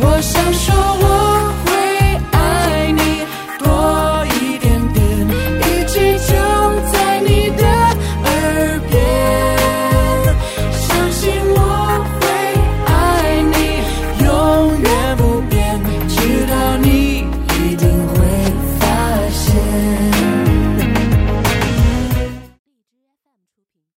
我想说我